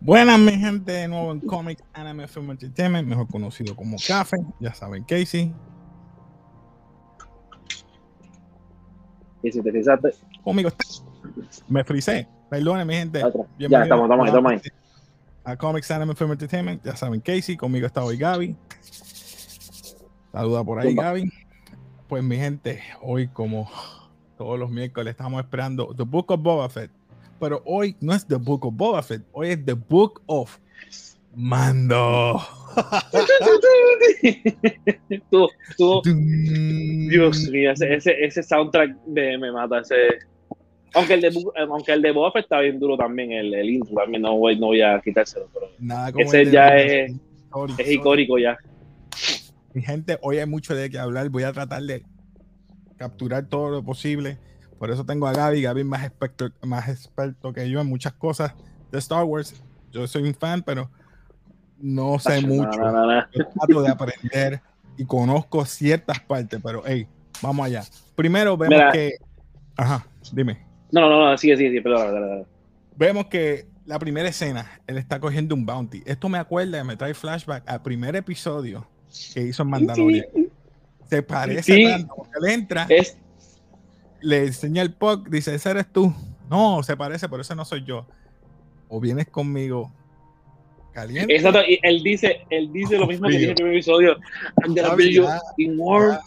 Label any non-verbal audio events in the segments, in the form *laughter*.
Buenas, mi gente, de nuevo en Comics Anime Film Entertainment, mejor conocido como Café. Ya saben, Casey. Y si te frisaste, Conmigo está. Me frisé. Perdone, mi gente. Ya estamos, estamos estamos ahí. A Comics Anime Film Entertainment. Ya saben, Casey. Conmigo está hoy Gaby. Saluda por ahí. Gaby. Pues, mi gente, hoy, como todos los miércoles, estamos esperando The Book of Boba Fett. Pero hoy no es The Book of Boba Fett, hoy es The Book of Mando. *laughs* tú, tú, Dios mío, ese, ese, ese soundtrack de, me mata. Ese, aunque el de, eh, aunque el de Boba Fett está bien duro también, el, el intro también, no voy, no voy a quitárselo, pero Nada como Ese el ya Boba es-. Sorry, es sorry. icónico ya. Mi gente, hoy hay mucho de qué hablar. Voy a tratar de capturar todo lo posible. Por eso tengo a Gaby. Gaby es más experto, más experto que yo en muchas cosas de Star Wars. Yo soy un fan, pero no sé No, mucho. no, no, no. Yo trato de aprender y conozco ciertas partes, pero hey, vamos allá. Primero vemos Mira. que. Ajá, dime. No, no, no, sigue, sigue, sigue, perdón, perdón, perdón. Vemos que la primera escena, él está cogiendo un bounty. Esto me acuerda, me trae flashback al primer episodio que hizo en Mandalorian. Se parece Sí. tanto, él entra, Es, le enseña el POC, dice, ese eres tú. No, se parece, pero ese no soy yo. O vienes conmigo caliente. exacto, y él dice, él dice lo mismo que Frío. dije en el primer episodio. I'm gonna be you in warm.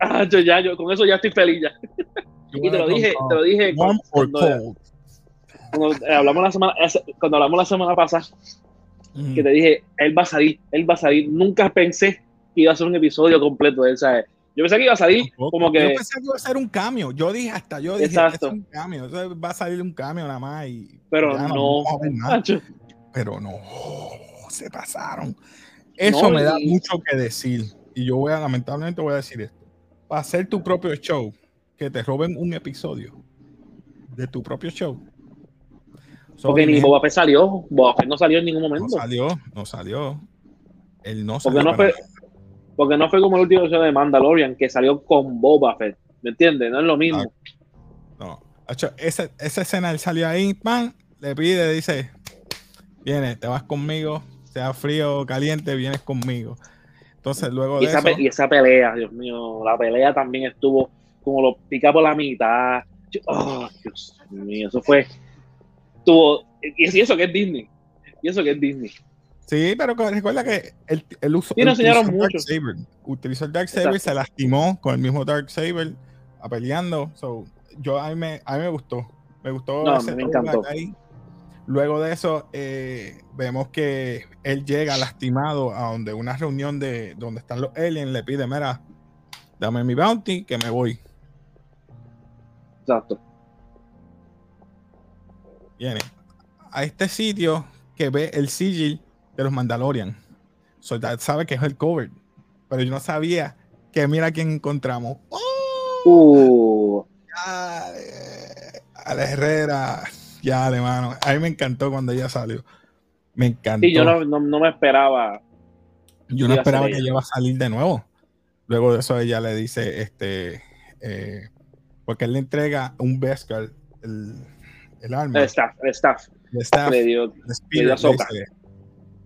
Ah, yo ya, yo con eso ya estoy feliz ya. *laughs* Y te lo dije, te lo dije Warm or cuando, cold. cuando, eh, hablamos la semana, cuando hablamos la semana pasada, Mm. que te dije, él va a salir, él va a salir. Nunca pensé que iba a ser un episodio completo de él, ¿sabes? Yo pensé que iba a salir Tampoco. como Yo que, pensé que iba a ser un cambio. Yo dije hasta, yo dije, Exacto. "Esto es un cambio. eso va a salir un cambio nada más. Y pero no, macho. pero no, se pasaron. Eso No, me da mucho que decir. Y yo voy a, lamentablemente, voy a decir esto. Para hacer tu propio show, que te roben un episodio de tu propio show. So, Porque ni Boba Fett salió, Boba Fett no salió en ningún gente, no momento. salió, no salió. Él no Porque salió. no para fue, porque no fue como el último episodio de Mandalorian, que salió con Boba Fett. ¿Me entiendes? No es lo mismo. No. Esa, esa escena, él salió ahí, pan, le pide, dice, viene, te vas conmigo, sea frío o caliente, vienes conmigo. Entonces, luego Y de esa, eso, y esa pelea, Dios mío, la pelea también estuvo como lo pica por la mitad. Yo- oh, Dios mío, eso fue. Tuvo. Y eso que es Disney. Y eso que es Disney. Sí, pero recuerda que él usó, Sí, él utilizó enseñaron el mucho. Darksaber. Utilizó el Darksaber, Exacto. se lastimó con el mismo Darksaber a peleando. So, yo, a, mí me, a mí me gustó. Me gustó No, ese me encantó. ahí. Luego de eso, eh, vemos que él llega lastimado a donde una reunión de donde están los aliens. Le pide, mira, dame mi bounty, que me voy. Exacto. Viene a este sitio que ve el sigil de los Mandalorian. Soldado sabe que es el cover, pero yo no sabía que mira quién encontramos. ¡Oh! Uh, Ya, eh, a la Herrera, ya, hermano. A mí me encantó cuando ella salió. Me encantó. sí, yo no, no, no me esperaba. Yo no esperaba que ella. ella iba a salir de nuevo. Luego de eso ella le dice, este, eh, porque él le entrega un Beskar, el, el arma, El staff, el staff. el staff, Le dio. el le dio le dice-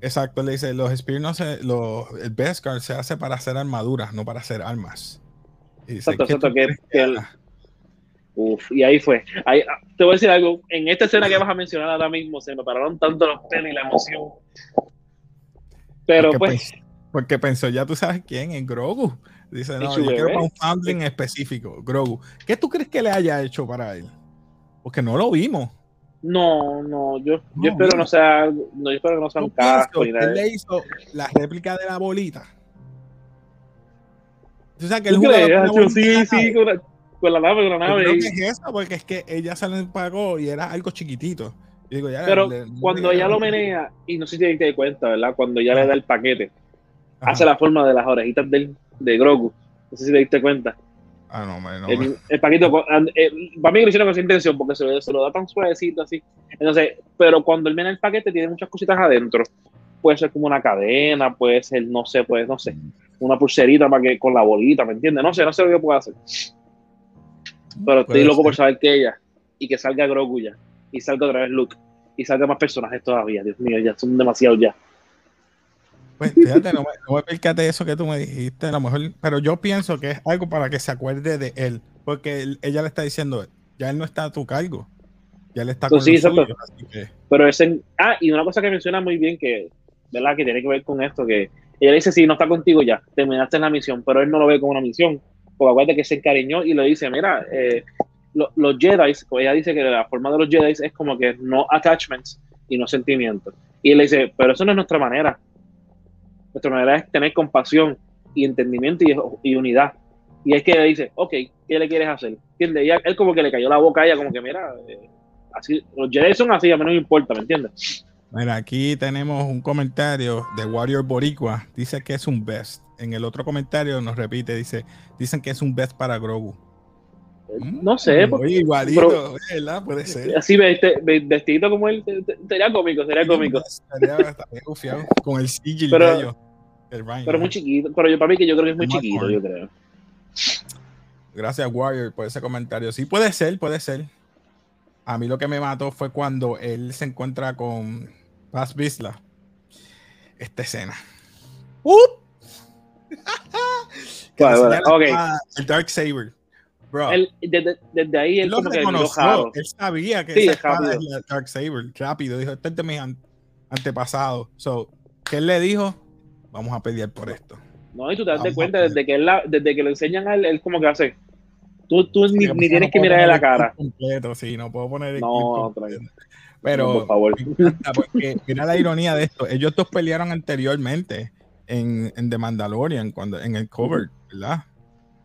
exacto, le dice, los Spear no se, los, el Beskar se hace para hacer armaduras, no para hacer armas. Y dice, Exacto, "¿Qué tú exacto, que- que el- haga?" Uf, y ahí fue. Ahí, ah, te voy a decir algo. En esta escena que vas a mencionar ahora mismo, se me pararon tanto los pelos y la emoción. Pero porque, pues, porque pensó, ya tú sabes quién, en Grogu. Dice, no, yo quiero para un foundling específico, Grogu. ¿Qué tú crees que le haya hecho para él? Porque no lo vimos. no, no, yo, yo espero mira. no sea, no, yo espero que no sea un casco él le hizo la réplica de la bolita. Tú sabes que él Sí, sí, con la, con la nave, con la Yo nave. creo y- que es eso, porque es que ella se lo empagó y era algo chiquitito. Y digo, ya, Pero le- le- cuando ella lo menea, y no sé si te das cuenta, ¿verdad? Cuando ella le da el paquete, Ajá, hace la forma de las orejitas del, de Grogu. No sé si te diste cuenta. Ah, no, no. El, el paquito, eh, para mí lo hicieron con esa intención porque se, se, lo da tan suavecito así. Entonces, pero cuando él viene el paquete tiene muchas cositas adentro. Puede ser como una cadena, puede ser, no sé, pues, no sé, una pulserita para que, con la bolita, ¿me entiendes? No sé, no sé lo que puede hacer. Pero estoy loco por saber que ella y que salga Grogu ya y salga otra vez Luke y salga más personajes todavía. Dios mío, ya son demasiados ya. Pues fíjate, no me, no me eso que tú me dijiste, a lo mejor, pero yo pienso que es algo para que se acuerde de él, porque él, ella le está diciendo, ya él no está a tu cargo, ya él está pues sí, suyo, que... Pero ese, ah, y una cosa que menciona muy bien que, ¿verdad? Que tiene que ver con esto, que ella dice, sí, no está contigo ya, terminaste la misión, pero él no lo ve como una misión, porque acuérdate que se encariñó y le dice, mira, eh, lo, los Jedi, ella dice que la forma de los Jedi es como que no attachments y no sentimientos. Y él le dice, pero eso no es nuestra manera nuestra manera es tener compasión y entendimiento y, unidad. Y es que dice, ok, ¿qué le quieres hacer? ¿Entiendes? Y él como que le cayó la boca a ella, como que mira, eh, así, los Jedi son así, a mí no me importa, ¿me entiendes? Mira, aquí tenemos un comentario de Warrior Boricua, dice que es un best. En el otro comentario nos repite, dice, dicen que es un best para Grogu. No sé. Mm, igualito, ¿verdad? Puede ser. Así vestido como él, sería cómico, sería cómico. Con el sigil pero, de ellos. pero muy chiquito, pero yo para mí que yo creo que es muy chiquito, yo creo. Gracias, Warrior, por ese comentario. Sí, puede ser, puede ser. A mí lo que me mató fue cuando él se encuentra con Paz Bisla. Esta escena. ¡Uh! *laughs* bueno, bueno, okay. El Dark Saber. Bro. Él, desde, desde, ahí él, él como que Él sabía que sí, esa espada es la Dark Saber. Rápido. Dijo, este es de mis antepasados. So, ¿qué él le dijo? Vamos a pelear por esto. No, y tú te das cuenta, desde que, él la, desde que lo enseñan a él, él como que hace. Tú, tú ni, ni tienes no que mirar la cara. Completo, sí, no puedo poner el no, Pero, no, por favor. porque mira la ironía de esto. Ellos dos pelearon anteriormente en, en The Mandalorian, cuando, en el cover, ¿verdad?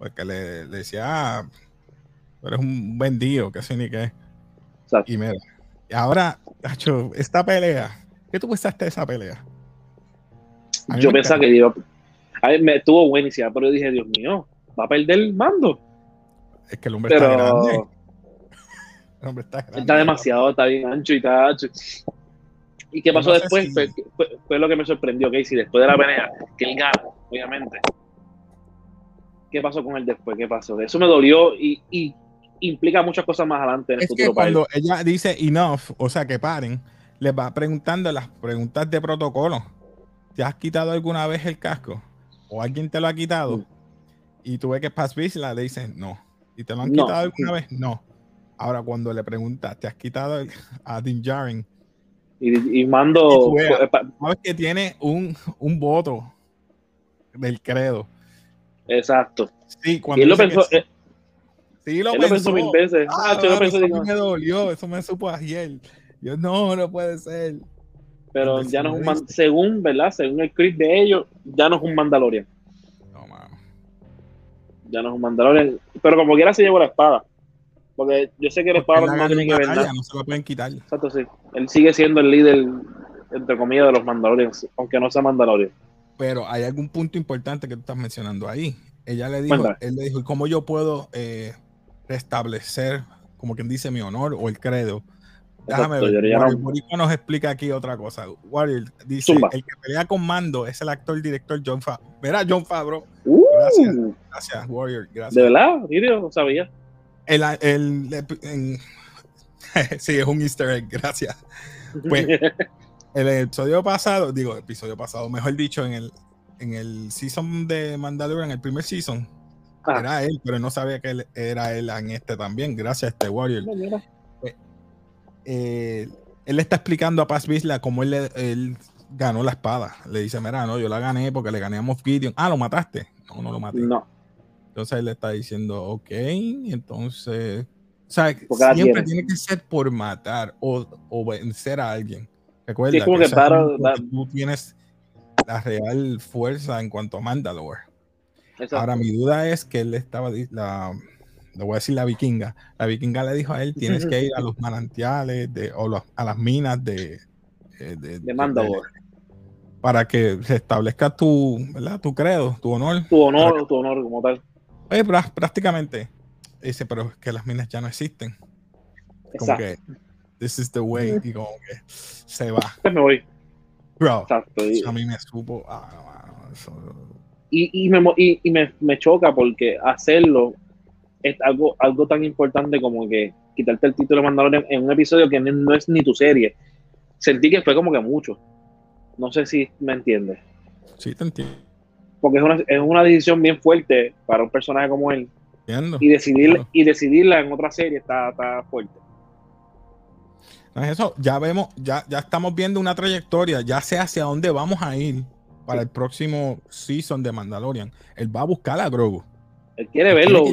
Porque le, le decía, ah, eres un vendido, que sé ni qué. Y mira, ahora, Tacho, esta pelea, ¿qué tú pensaste de esa pelea? Yo pensaba que iba, a me estuvo buenísima, pero yo dije, Dios mío, va a perder el mando. Es que el hombre está grande. *laughs* El hombre está grande. Está demasiado, está bien ancho y está ancho. ¿Y qué pasó después? Fue, lo que me sorprendió, Casey, después de la pelea, que él gana, obviamente qué pasó con él después, qué pasó. Eso me dolió y, implica muchas cosas más adelante en el es futuro. Que cuando ella dice enough, o sea, que paren, les va preguntando las preguntas de protocolo. ¿Te has quitado alguna vez el casco? ¿O alguien te lo ha quitado? Mm. Y tú ves que Paz la le dice no. ¿Y te lo han quitado alguna vez? No. Ahora, cuando le preguntas, ¿te has quitado *laughs* a Din Djarin? Y, mando. sabes que tiene un, un voto del credo. Exacto. Sí, cuando él lo pensó. Eh, sí, lo, él pensó. lo pensó mil veces. Ah, ah yo pensó, eso me dolió, eso me supo ayer. Yo, no, no puede ser. Pero ya no es un según, ¿verdad? Según el script de ellos, ya no es un Mandalorian. No, mano. Ya no es un Mandalorian. Pero como quiera se llevó la espada. Porque yo sé que la espada no tiene que ver nada. No se la pueden quitar. Exacto, sí. Él sigue siendo el líder, entre comillas, de los Mandalorians, aunque no sea Mandalorian. Pero hay algún punto importante que tú estás mencionando ahí. Ella le dijo, él le dijo, ¿cómo yo puedo eh, restablecer, como quien dice, mi honor o el credo? Déjame ver. Warrior nos explica aquí otra cosa. Warrior dice, el que pelea con mando es el actor director John Favreau. Verá, John Favreau. Uh. gracias, gracias, Warrior. Gracias. ¿De verdad? No sabía. El, el, *laughs* sí, es un easter egg, gracias. Pues *laughs* el episodio pasado, digo, episodio pasado, mejor dicho, en el, en el season de Mandalorian, el primer season, ah. era él, pero no sabía que él, era él en este también, gracias a este Warrior. Pues, eh, él está explicando a Paz Vizla cómo él, él, ganó la espada. Le dice, mira, no, yo la gané porque le gané a Moff Gideon. Ah, ¿lo mataste? No, no lo maté. No. Entonces él le está diciendo, ok, entonces... O sea, siempre tiene que ser por matar o, o vencer a alguien. Recuerda que, tú tienes la real fuerza en cuanto a Mandalore. Ahora, mi duda es que él estaba, la, le voy a decir la vikinga, la vikinga le dijo a él, tienes que ir a los manantiales de, o a las minas de, eh, de, Mandalore. para que se establezca tu, ¿verdad? tu credo, tu honor. Tu honor, tu honor como tal. Oye, prácticamente. Dice, pero es que las minas ya no existen. Como que, this is the way. Y como que se va. Me voy. Bro, Exacto. a mí me supo. Ah, y, y, me, y, me, me, choca porque hacerlo es algo, algo tan importante como que quitarte el título de Mandalorian en un episodio que no es ni tu serie. Sentí que fue como que mucho. No sé si me entiendes. Sí, te entiendo. Porque es una, es una decisión bien fuerte para un personaje como él. y, decidir, y decidirla en otra serie está, está fuerte. Eso, ya vemos, ya, ya estamos viendo una trayectoria, ya sé hacia dónde vamos a ir para el próximo season de Mandalorian. Él va a buscar a Grogu. Él quiere verlo.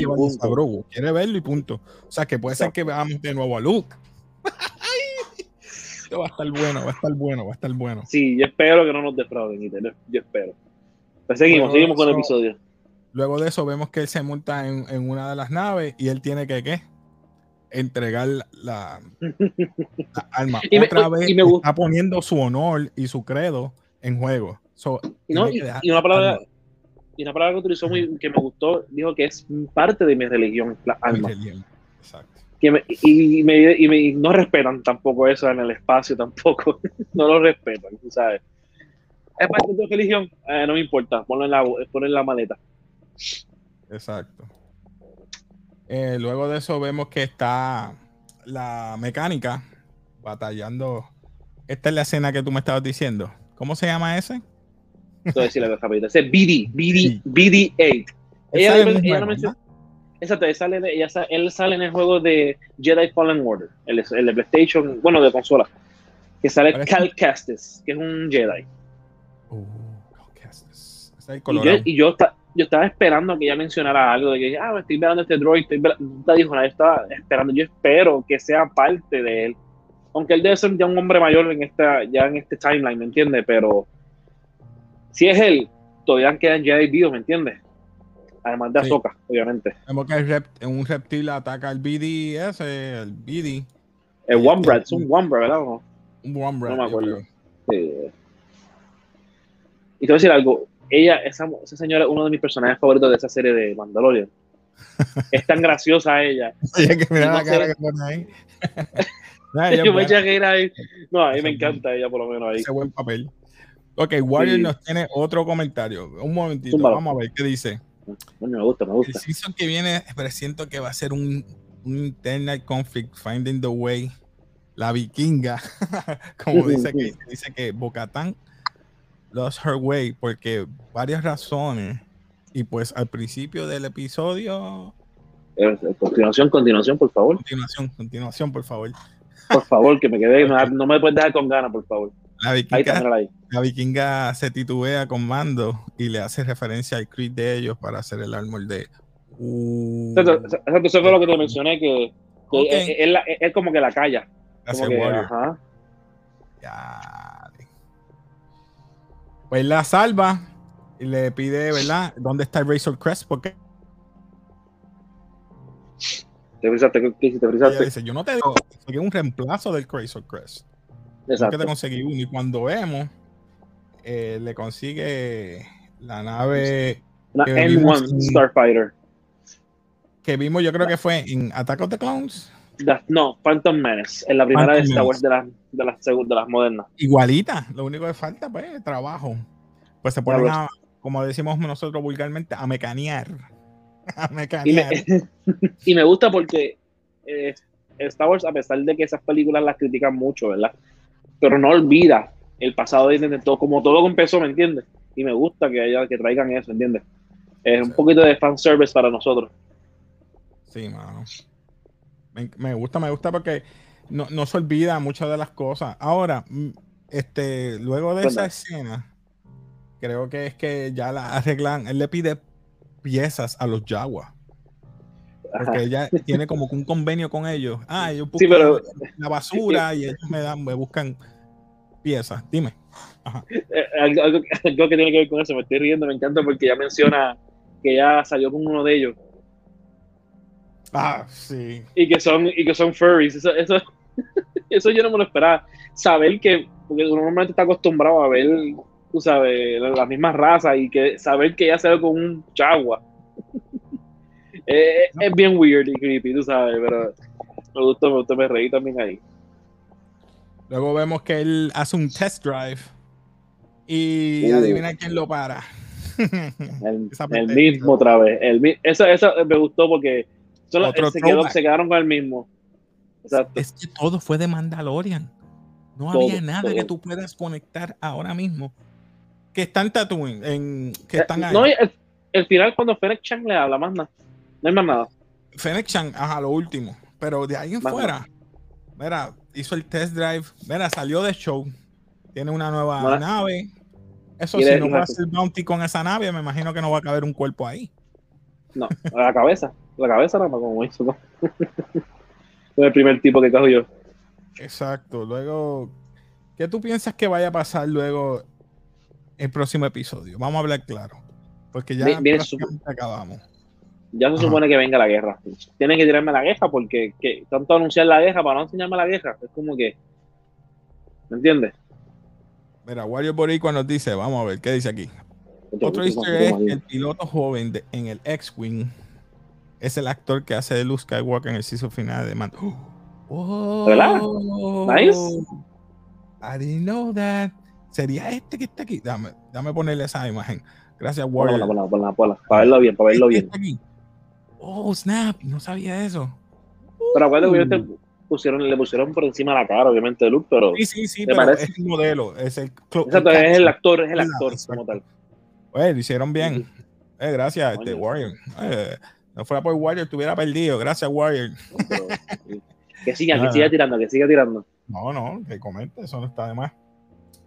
quiere verlo y punto. O sea que puede ser que veamos de nuevo a Luke. *laughs* Esto va a estar bueno, va a estar bueno, va a estar bueno. Sí, yo espero que no nos defrauden, yo espero. Pues seguimos, seguimos con el episodio. Luego de eso vemos que él se monta en, en una de las naves y él tiene que, ¿qué? Entregar la, *laughs* alma. y Otra vez está poniendo su honor y su credo en juego. y, una palabra, y una palabra que utilizó muy, que me gustó, dijo que es parte de mi religión, la alma. Que me, y, me, y, me, no respetan tampoco eso en el espacio, tampoco. *laughs* no lo respetan, ¿sabes? Es parte de tu religión, eh, no me importa, ponlo en la, ponlo en la maleta. Exacto. Eh, luego de eso vemos que está la mecánica batallando. Esta es la escena que tú me estabas diciendo. ¿Cómo se llama ese? Entonces, la rapidito. Ese es BD, BD, BD8. Ella, ella no menciona, exacto, él sale, ella, él sale en el juego de Jedi Fallen Order, el, el de PlayStation, bueno, de consola, que sale Cal Kestis, que es un Jedi. Uh, Cal Kestis. Y yo, y yo, yo estaba esperando que ella mencionara algo de que, ah, estoy mirando este droid, estoy no dijo nada, yo estaba esperando, yo espero que sea parte de él. Aunque él debe ser ya un hombre mayor en esta, ya en este timeline, ¿me entiendes? Pero si es él, todavía quedan Jedi vivos, ¿me entiendes? Además de Ahsoka, obviamente. Vemos que un reptil ataca al BD ese, el BD. El Wombat, es un Wombat, ¿verdad? Un Wombat. No me acuerdo. Sí. Y te voy a decir algo, ella, esa, esa señora es uno de mis personajes favoritos de esa serie de Mandalorian. *laughs* es tan graciosa ella. Oye, que mira la cara que pone ahí. *laughs* Yo me eché a ahí. No, a mí me encanta ella, por lo menos ahí. Ese buen papel. Ok, Warrior nos tiene otro comentario. Un momentito, vamos a ver qué dice. me gusta, me gusta. El season que viene, presiento que va a ser un, un internal conflict, finding the way. La vikinga, *laughs* como dice que dice que Bocatán lost her way porque varias razones. Y pues al principio del episodio. Eh, continuación, continuación, por favor. Continuación, continuación, por favor. Por favor, que me quede, *laughs* no, me puedes dejar con ganas, por favor. La vikinga, se titubea con Mando y le hace referencia al creed de ellos para hacer el armor de. Uh, eso fue lo que te mencioné, que, es, como que la calla. Como que, ajá. Ya pues la salva y le pide, ¿verdad? ¿Dónde está el Razor Crest? Porque te frisaste, ¿qué te frisaste? Dice, yo no te digo, es un reemplazo del Razor Crest. Exacto. que te conseguí uno. Y cuando vemos, eh, le consigue la nave. La N1 Starfighter. Que vimos, yo creo que fue en Attack of the Clones. No, Phantom Menace, en la primera de Star Wars de, la, de, las, de las modernas. Igualita, lo único que falta, pues, trabajo. Pues se ponen a, como decimos nosotros vulgarmente, a mecanear. *laughs* A mecanear. *laughs* Y me, gusta porque eh, Star Wars, a pesar de que esas películas las critican mucho, ¿verdad? Pero no olvida el pasado de todo, como todo empezó, ¿me entiendes? Y me gusta que haya, que traigan eso, ¿entiendes? Es un poquito de fanservice para nosotros. Sí, mano. Me, gusta, me gusta porque no, no, se olvida muchas de las cosas. Ahora, mm, este, luego de esa escena, creo que es que ya la arreglan. Él le pide piezas a los Jaguars. Porque ella *laughs* tiene como un convenio con ellos. Ah, yo sí, pero, la basura *laughs* y ellos me dan, me buscan piezas. Dime. Eh, *laughs* algo, que tiene que ver con eso, me estoy riendo, me encanta porque ya menciona que ya salió con uno de ellos. Ah, sí. Y que son, y que son furries. Eso, eso, *laughs* eso yo no me lo esperaba. Saber que, porque uno normalmente está acostumbrado a ver tú sabes, las mismas razas y que saber que ella se ve con un chagua. *laughs* Eh, es bien weird y creepy, tú sabes, pero me gustó, me gustó, me reí también ahí. Luego vemos que él hace un test drive y uh. adivina quién lo para. *laughs* El, el mismo otra vez. El, eso, eso me gustó porque solo, se, quedó, se, quedaron con el mismo. Exacto. Es que todo fue de Mandalorian. No había nada que tú puedas conectar ahora mismo. Que están Tatooine, en, que eh, están ahí. No, el, final cuando Fennec Chang le habla, más nada. No hay más nada. Fennec Chang, ajá, lo último. Pero de ahí en fuera, mira, hizo el test drive, mira, salió de show. Tiene una nueva nave. Eso si no va a hacer bounty con esa nave, me imagino que no va a caber un cuerpo ahí. No, la cabeza. La cabeza nada más como eso, ¿no? *laughs* es el primer tipo que cajo yo. Exacto. Luego, ¿qué tú piensas que vaya a pasar luego el próximo episodio? Vamos a hablar claro. Porque ya acabamos. Ya se supone que venga la guerra. Tienen que tirarme la guerra porque tanto anunciar la guerra para no enseñarme la guerra. Es como que. ¿Me entiendes? Mira, Warrior Boricua nos dice, vamos a ver, ¿qué dice aquí? Otro easter es el piloto joven en el X-Wing es el actor que hace de Luke Skywalker en el season final de Mando. Oh, ¿Verdad? Nice. I didn't know that. Sería este que está aquí. Dame, dame ponerle esa imagen. Gracias, Warrior. Ponla, ponla, ponla, para verlo bien, para verlo bien. Aquí. Oh, snap, no sabía eso. Pero acuérdate que uh. pusieron, le pusieron por encima la cara, obviamente, de Luke, pero. Sí, sí, sí, pero es el modelo, es el. Exacto, es el actor, es el actor como tal. Oye, lo hicieron bien. Eh, gracias, este, Warrior. Eh, no fuera por Warrior, estuviera perdido. Gracias, Warrior. que siga, que siga tirando, que siga tirando. No, no, que comente, eso no está de más.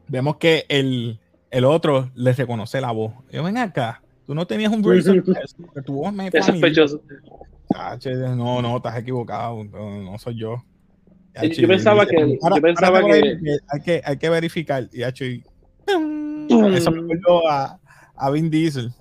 Vemos que el, el otro le reconoce la voz. Yo, ven acá, tú no tenías un Razor que tu voz me Es sospechoso. No, no, estás equivocado, no, soy yo. yo pensaba que, yo pensaba que... Hay, que... hay que verificar. Y y, eso me a, a Vin Diesel.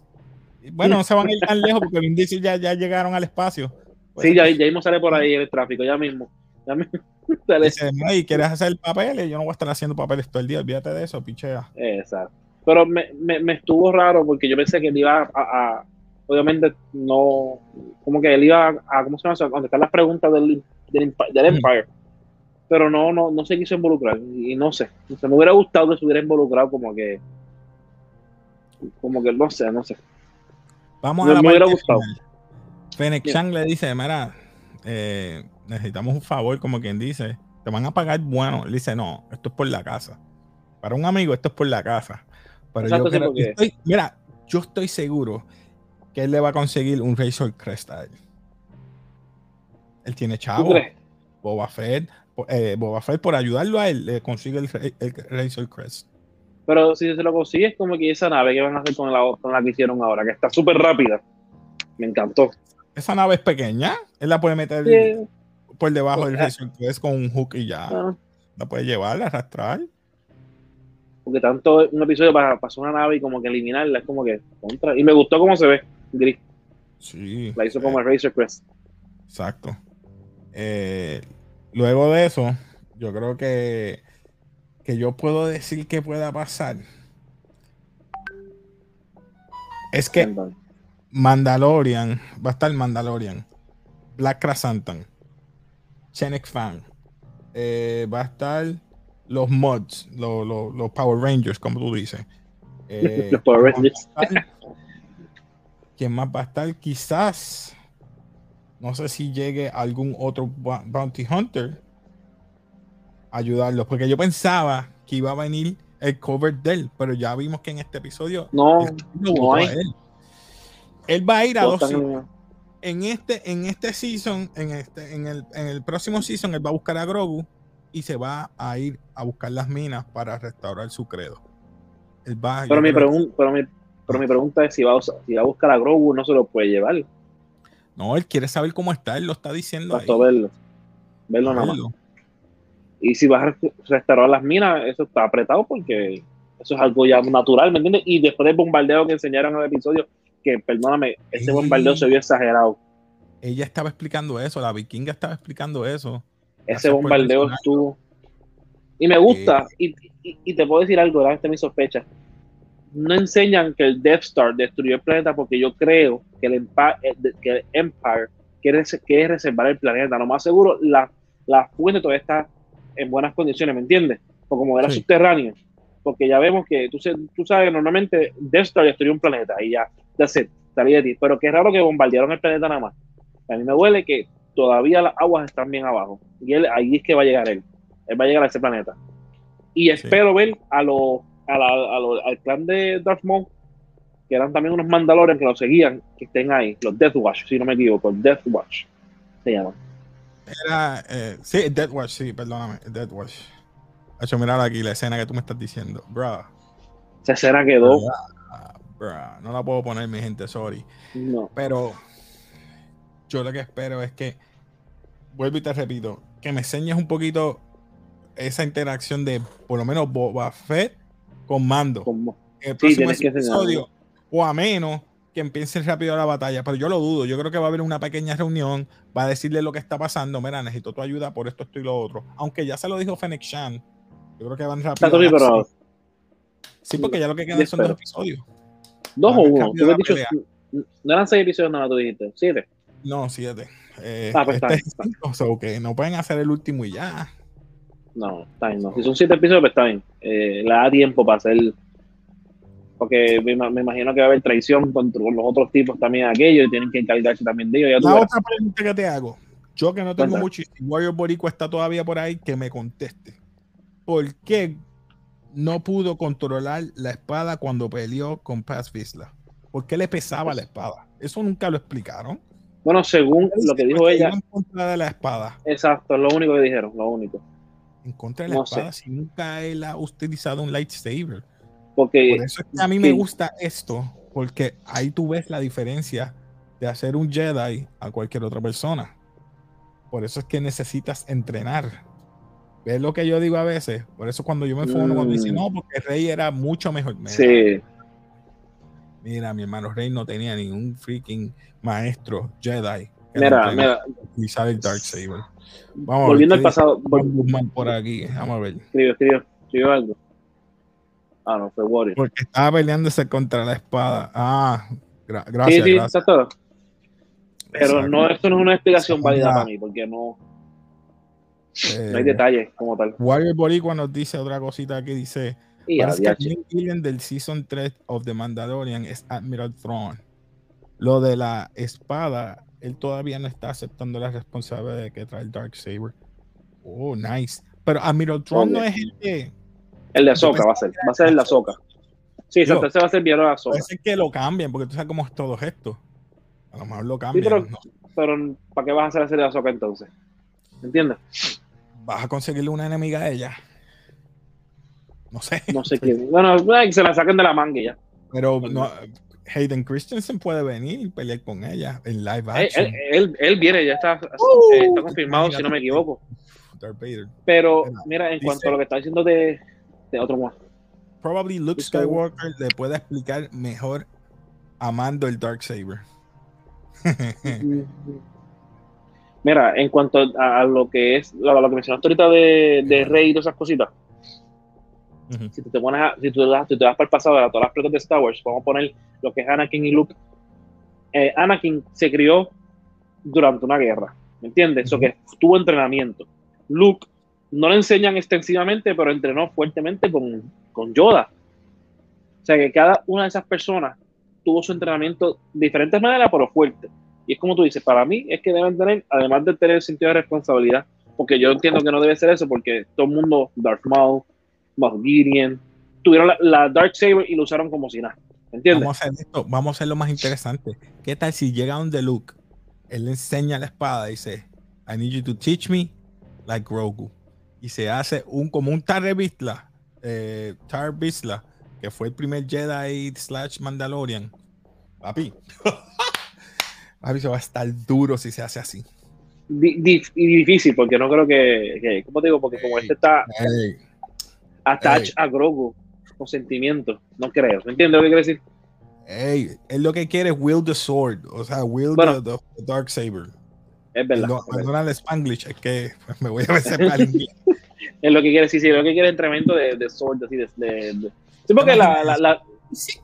Bueno, no se van a ir tan lejos porque Vin Diesel ya, ya llegaron al espacio. sí, ya, ya mismo sale por ahí el tráfico, ya mismo. Ya mismo. *laughs* Dice, y quieres hacer papeles, yo no voy a estar haciendo papeles todo el día, olvídate de eso, pichea. Exacto. Pero me, me, me estuvo raro porque yo pensé que él iba a, obviamente no, como que él iba a, ¿cómo se llama? A contestar las preguntas del, del, del Empire. Pero no, no, no se quiso involucrar. Y no sé, se me hubiera gustado que se hubiera involucrado como que, como que no sé, no sé. Vamos a la me gustado. Fennec Chang le dice, mira, eh, necesitamos un favor, como quien dice, te van a pagar bueno. Él dice, no, esto es por la casa. Para un amigo, esto es por la casa. Pero yo estoy, mira, yo estoy seguro que él le va a conseguir un Razor Crest a él. Él tiene chavo. Boba Fett, eh, Boba Fett por ayudarlo a él le consigue el, el Razor Crest. Pero si se lo consigue, es como que esa nave que van a hacer con la, con la que hicieron ahora, que está súper rápida. Me encantó. Esa nave es pequeña. Él la puede meter por debajo del Razor es con un hook y ya. Ah. La puede llevar, arrastrar. Porque tanto un episodio para pasar una nave y como que eliminarla es como que contra. Y me gustó cómo se ve, gris. Sí. La hizo como el Razor Crest. Exacto. Eh, luego de eso, yo creo que que yo puedo decir que pueda pasar es que Mandalorian va a estar Mandalorian, Black Krasantan, Chenek Fan, eh, va a estar los mods, los, Power Rangers, como tú dices. *laughs* Eh, los Power Rangers. ¿Quién más va a estar? Quizás, no sé si llegue algún otro Bounty Hunter ayudarlos, porque yo pensaba que iba a venir el cover de él, pero ya vimos que en este episodio no, no hay. él. va a ir a dos en este, en este season, en este, en el, en el próximo season, él va a buscar a Grogu y se va a ir a buscar las minas para restaurar su credo. pero, mi pero, mi, pero mi pregunta es si va, a, si va a buscar a Grogu, no se lo puede llevar. No, él quiere saber cómo está, él lo está diciendo. Ahí. verlo. Verlo nada más. Y si vas a restaurar las minas, eso está apretado porque eso es algo ya natural, ¿me entiendes? Y después del bombardeo que enseñaron en el episodio, que perdóname, ese bombardeo se vio exagerado. Ella estaba explicando eso, la vikinga estaba explicando eso. Ese bombardeo estuvo. Y me gusta, y, y, te puedo decir algo, esta es mi sospecha. no enseñan que el Death Star destruyó el planeta porque yo creo que el, eh, que Empire quiere, quiere, reservar el planeta. Lo más seguro, la, la fuente todavía está en buenas condiciones, ¿me entiendes? O como era subterráneo. Porque ya vemos que tú, tú sabes, normalmente Death Star destruyó un planeta y ya, ya se estaría de ti. Pero qué raro que bombardearon el planeta nada más. A mí me duele que todavía las aguas están bien abajo. Y él, ahí es que va a llegar él. Él va a llegar a ese planeta. Y espero ver a los a al clan de Darth Maul, que eran también unos Mandalorian que lo seguían, que estén ahí, los Death Watch, si no me equivoco, Death Watch se llaman. Era, eh, sí, Death Watch, sí, perdóname, Death Watch. hecho, mirar aquí la escena que tú me estás diciendo, bro. Esa escena quedó. Bro, no la puedo poner, mi gente, sorry. No. Pero yo lo que espero es que, vuelvo y te repito, que me enseñes un poquito esa interacción de por lo menos Boba Fett con Mando. el próximo episodio, o a menos que empiece rápido la batalla, pero yo lo dudo. Yo creo que va a haber una pequeña reunión, va a decirle lo que está pasando. Mira, necesito tu ayuda por esto, esto y lo otro. Aunque ya se lo dijo Fennec Shan, yo creo que van rápido. Sí, porque ya lo que quedan son dos episodios. ¿Dos o uno? no eran seis episodios, nada, tú dijiste. ¿Siete? No, siete. Eh, ah, pues este está, no pueden hacer el último y ya. No, está bien, no. Si son siete episodios, pues está bien. Eh, le da tiempo para hacer. Porque me, imagino que va a haber traición con, los otros tipos también aquellos y tienen que encargarse también de ellos. La otra pregunta que te hago. Yo que no tengo mucho, Warrior Boricua está todavía por ahí, que me conteste. ¿Por qué no pudo controlar la espada cuando peleó con Paz Vizsla? ¿Por qué le pesaba la espada? Eso nunca lo explicaron. Bueno, según lo que dijo ella. En contra de la espada. Exacto, lo único que dijeron, lo único. En contra de la espada, si nunca él ha utilizado un lightsaber. Porque, Por eso es que a mí me gusta esto, porque ahí tú ves la diferencia de hacer un Jedi a cualquier otra persona. Por eso es que necesitas entrenar. ¿Ves lo que yo digo a veces? Por eso cuando yo me fui cuando dice, mm. no, porque Rey era mucho mejor. sí. Mira, mi hermano Rey no tenía ningún freaking maestro Jedi. Mira, mira. el Dark Saber. Vamos Volviendo al pasado. por aquí, vamos a ver. Escribió, escribió, escribió algo. Ah, no, fue Warrior. Porque estaba peleándose contra la espada. Ah, gracias. Sí, sí, gracias. todo. Pero no, esto no es una explicación válida para mí, porque no. no hay eh, detalles como tal. Warrior Boricua nos dice otra cosita que dice y Parece que el del Season 3 of The Mandalorian es Admiral Thrawn. Lo de la espada, él todavía no está aceptando la responsabilidad de que trae el Dark Saber. Oh, nice. Pero Admiral Thrawn no es el de. El de Ahsoka va a ser. Va a ser el de Ahsoka. Sí, ese va a ser bien de Ahsoka. Puede que lo cambien, porque tú sabes cómo es todo esto. A lo mejor lo cambian. pero, ¿para qué vas a hacer ese de Ahsoka entonces? ¿Entiendes? Vas a conseguirle una enemiga a ella. No sé. No sé quién. Bueno, se la saquen de la manga ya. Pero no, Hayden Christensen puede venir y pelear con ella en live action. Él, él, viene, ya está, uh, está confirmado, si no me equivoco. Pero, mira, en cuanto a lo que está diciendo de, de otro más. Probably Luke Skywalker le puede explicar mejor amando el Dark Saber. mira, en cuanto a, lo que es, lo, lo que mencionaste ahorita de, de Rey y todas esas cositas, si, tú te pones si, tú, vas para el pasado de todas las películas de Star Wars, vamos a poner lo que es Anakin y Luke. Eh, Anakin se crió durante una guerra, ¿me entiendes? Eso que tuvo entrenamiento. Luke no le enseñan extensivamente, pero entrenó fuertemente con, con Yoda. O sea que cada una de esas personas tuvo su entrenamiento de diferentes maneras, pero fuerte. Y es como tú dices, para mí es que deben tener, además de tener el sentido de responsabilidad, porque yo entiendo que no debe ser eso, porque todo el mundo, Darth Maul, Moff Gideon, tuvieron la, Dark Saber y lo usaron como si nada. ¿Entiendes? Vamos a hacer lo más interesante. ¿Qué tal si llega donde Luke, él le enseña la espada y dice, I need you to teach me like Grogu. Y se hace un como un Tar eh, Tar que fue el primer Jedi slash Mandalorian. Papi. *laughs* Papi, se va a estar duro si se hace así. y difícil, porque no creo que, ¿cómo te digo? Porque como este está attach a Grogu con sentimiento. No creo. ¿Me entiendes lo que quiere decir? Ey, él lo que quiere es wield the sword, o sea, wield the, dark saber. Es verdad. No, el Spanglish, es que me voy a ver *laughs* Es lo que quiere, sí, sí, lo que quiere es entrenamiento de, de sword, así, de, de, Sí, porque la, la, la,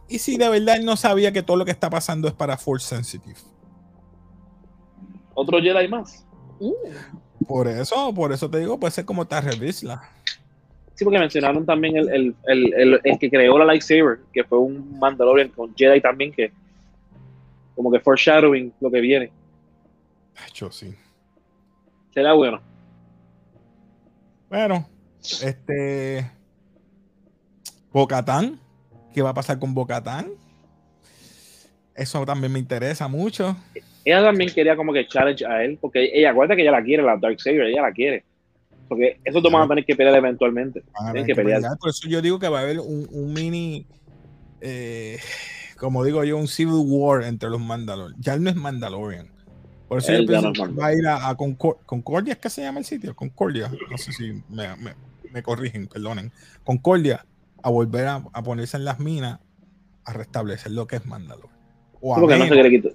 ¿Y si, de verdad él no sabía que todo lo que está pasando es para Force Sensitive? ¿Otro Jedi más? Por eso, por eso te digo, puede ser como Tarre. Sí, porque mencionaron también el, que creó la lightsaber, que fue un Mandalorian con Jedi también, que como que foreshadowing lo que viene. Yo sí. Será bueno. Bueno, este. Bocatán. ¿Qué va a pasar con Bocatán? Eso también me interesa mucho. Ella también quería como que challenge a él, porque ella acuerda que ella la quiere, la Dark Saber, ella la quiere. Porque eso dos van a tener que pelear eventualmente. que, pelear. Por eso yo digo que va a haber un, mini, eh, como digo yo, un Civil War entre los Mandalorian. Ya él no es Mandalorian. Por eso yo pienso que va a ir a, Concordia, ¿es que se llama el sitio? Concordia. No sé si me, corrigen, perdonen. Concordia, a volver a, ponerse en las minas a restablecer lo que es Mandalorian. O a, menos,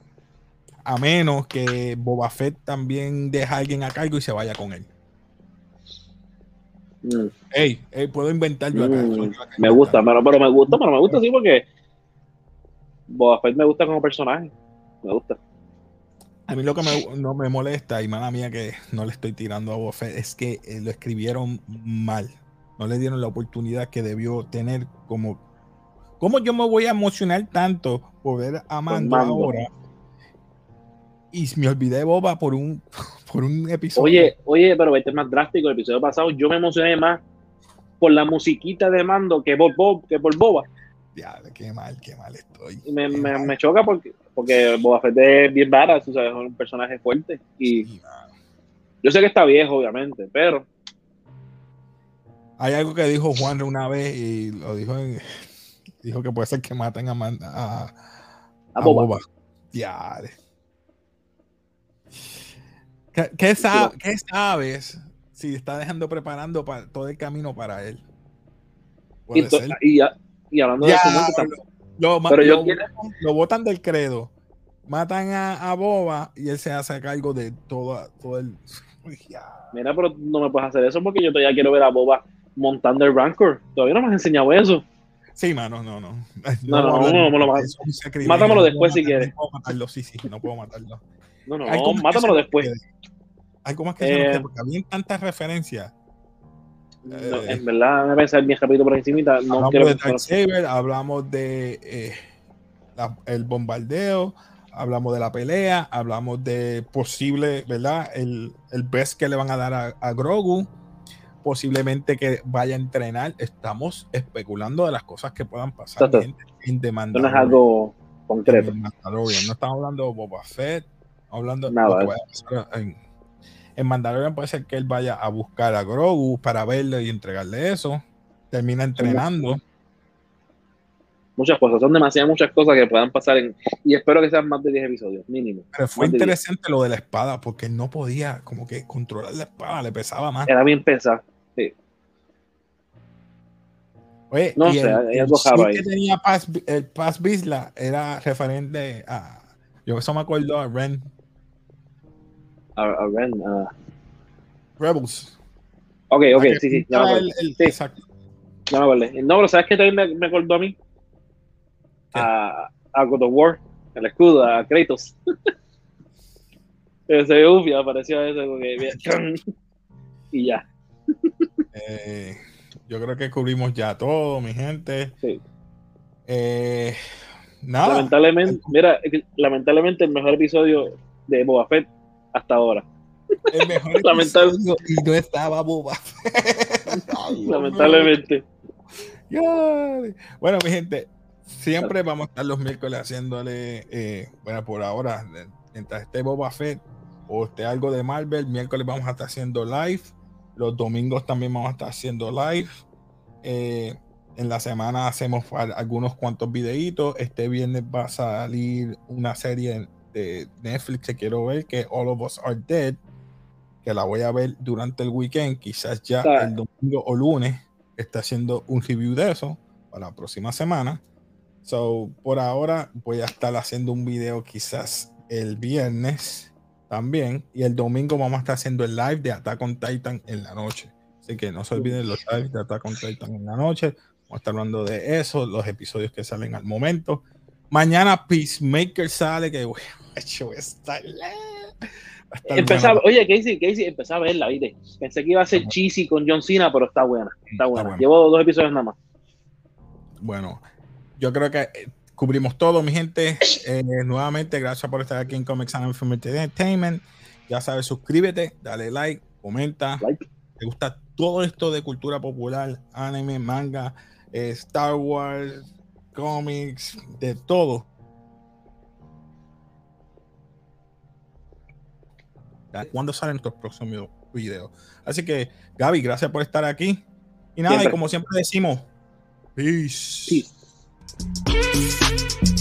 a menos que Boba Fett también deje a alguien a cargo y se vaya con él. Mm. Ey, puedo inventar yo acá. Mm, me gusta, pero, me gusta, pero me gusta sí porque Boba Fett me gusta como personaje. Me gusta. A mí lo que me, no me molesta, y mala mía que no le estoy tirando a Boba Fett, es que eh, lo escribieron mal. No le dieron la oportunidad que debió tener como... ¿Cómo yo me voy a emocionar tanto por ver a Mando, ahora? Y me olvidé de Boba por un, *laughs* por un episodio. Oye, oye, pero este es más drástico. El episodio pasado yo me emocioné más por la musiquita de Mando que por, Bob, que por Boba. Ya, qué mal, qué mal estoy. Me, me, choca porque, porque Boba Fett es bien barato, tú sabes, es un personaje fuerte. Y yo sé que está viejo, obviamente, pero. Hay algo que dijo Juan una vez y lo dijo en, *laughs* dijo que puede ser que maten a, a, a, Boba. Boba. ¿Qué, sabes si está dejando preparando para todo el camino para él? Y, y, hablando de eso, lo, pero lo, botan del credo, matan a, Boba y él se hace cargo de todo, todo el. *laughs* Mira, pero no me puedes hacer eso porque yo todavía quiero ver a Boba montando el Rancor. Todavía no me has enseñado eso. Sí, mano, no, no. No, no, no, no, no, no Mátamelo después si quieres. No puedo matarlo, sí, sí, no puedo matarlo. No, no, mátamelo después. Algo más que eh, porque había tantas referencias. No, eh, en verdad, me pensar bien rapidito por encima. No hablamos quiero de Dark Saber, hablamos de eh, el bombardeo, hablamos de la pelea, hablamos de posible, ¿verdad? El, el best que le van a dar a, Grogu, posiblemente que vaya a entrenar. Estamos especulando de las cosas que puedan pasar en, en No es algo concreto. no estamos hablando de Boba Fett, hablando de lo que vaya a pasar en, en Mandalorian puede ser que él vaya a buscar a Grogu para verle y entregarle eso. Termina entrenando. Muchas cosas, son demasiadas muchas cosas que puedan pasar en, y espero que sean más de 10 episodios, mínimo. Pero fue interesante lo de la espada, porque no podía como que controlar la espada, le pesaba más. Era bien pesada, sí. Oye, no sé, el, que tenía Paz, el Paz Bisla era referente a. Yo eso me acuerdo a Ren a, Ren. Rebels. Ok, ok, sí, sí, ya me sí. Exacto. Ya me acuerdo. No, pero ¿sabes qué también me, me acordó a mí? A, a, God of War, el escudo, a Kratos. *laughs* Ese uf, ya apareció eso, *laughs* y ya. Eh, yo creo que cubrimos ya todo, mi gente. Sí. Eh, nada. Lamentablemente, mira, lamentablemente el mejor episodio de Boba Fett hasta ahora. El mejor *laughs* Lamentablemente. Y no estaba boba. *laughs* Lamentablemente. Bueno, mi gente, siempre vamos a estar los miércoles haciéndole, eh, bueno, por ahora, mientras esté Boba Fett o esté algo de Marvel, miércoles vamos a estar haciendo live. Los domingos también vamos a estar haciendo live. Eh, en la semana hacemos algunos cuantos videitos. Este viernes va a salir una serie de Netflix que quiero ver, que All of Us Are Dead, que la voy a ver durante el weekend, quizás ya el domingo o lunes está haciendo un review de eso para la próxima semana. So, por ahora voy a estar haciendo un video quizás el viernes también y el domingo vamos a estar haciendo el live de Attack on Titan en la noche. Así que no se olviden los lives de Attack on Titan en la noche. Vamos a estar hablando de eso, los episodios que salen al momento. Mañana Peacemaker sale, que voy a estar... Empezaba, oye, Casey, Casey, empezaba a verla, ¿viste? Pensé que iba a ser cheesy con John Cena, pero está buena, está buena. Llevo dos episodios nada más. Bueno, yo creo que eh, cubrimos todo, mi gente. Eh, nuevamente, gracias por estar aquí en Comics and Film Entertainment. Ya sabes, suscríbete, dale like, comenta. Like. ¿Te gusta todo esto de cultura popular, anime, manga, eh, Star Wars, cómics, de todo? ¿Cuándo salen nuestros próximos videos? Así que, Gaby, gracias por estar aquí. Y nada, y como siempre decimos, peace. peace.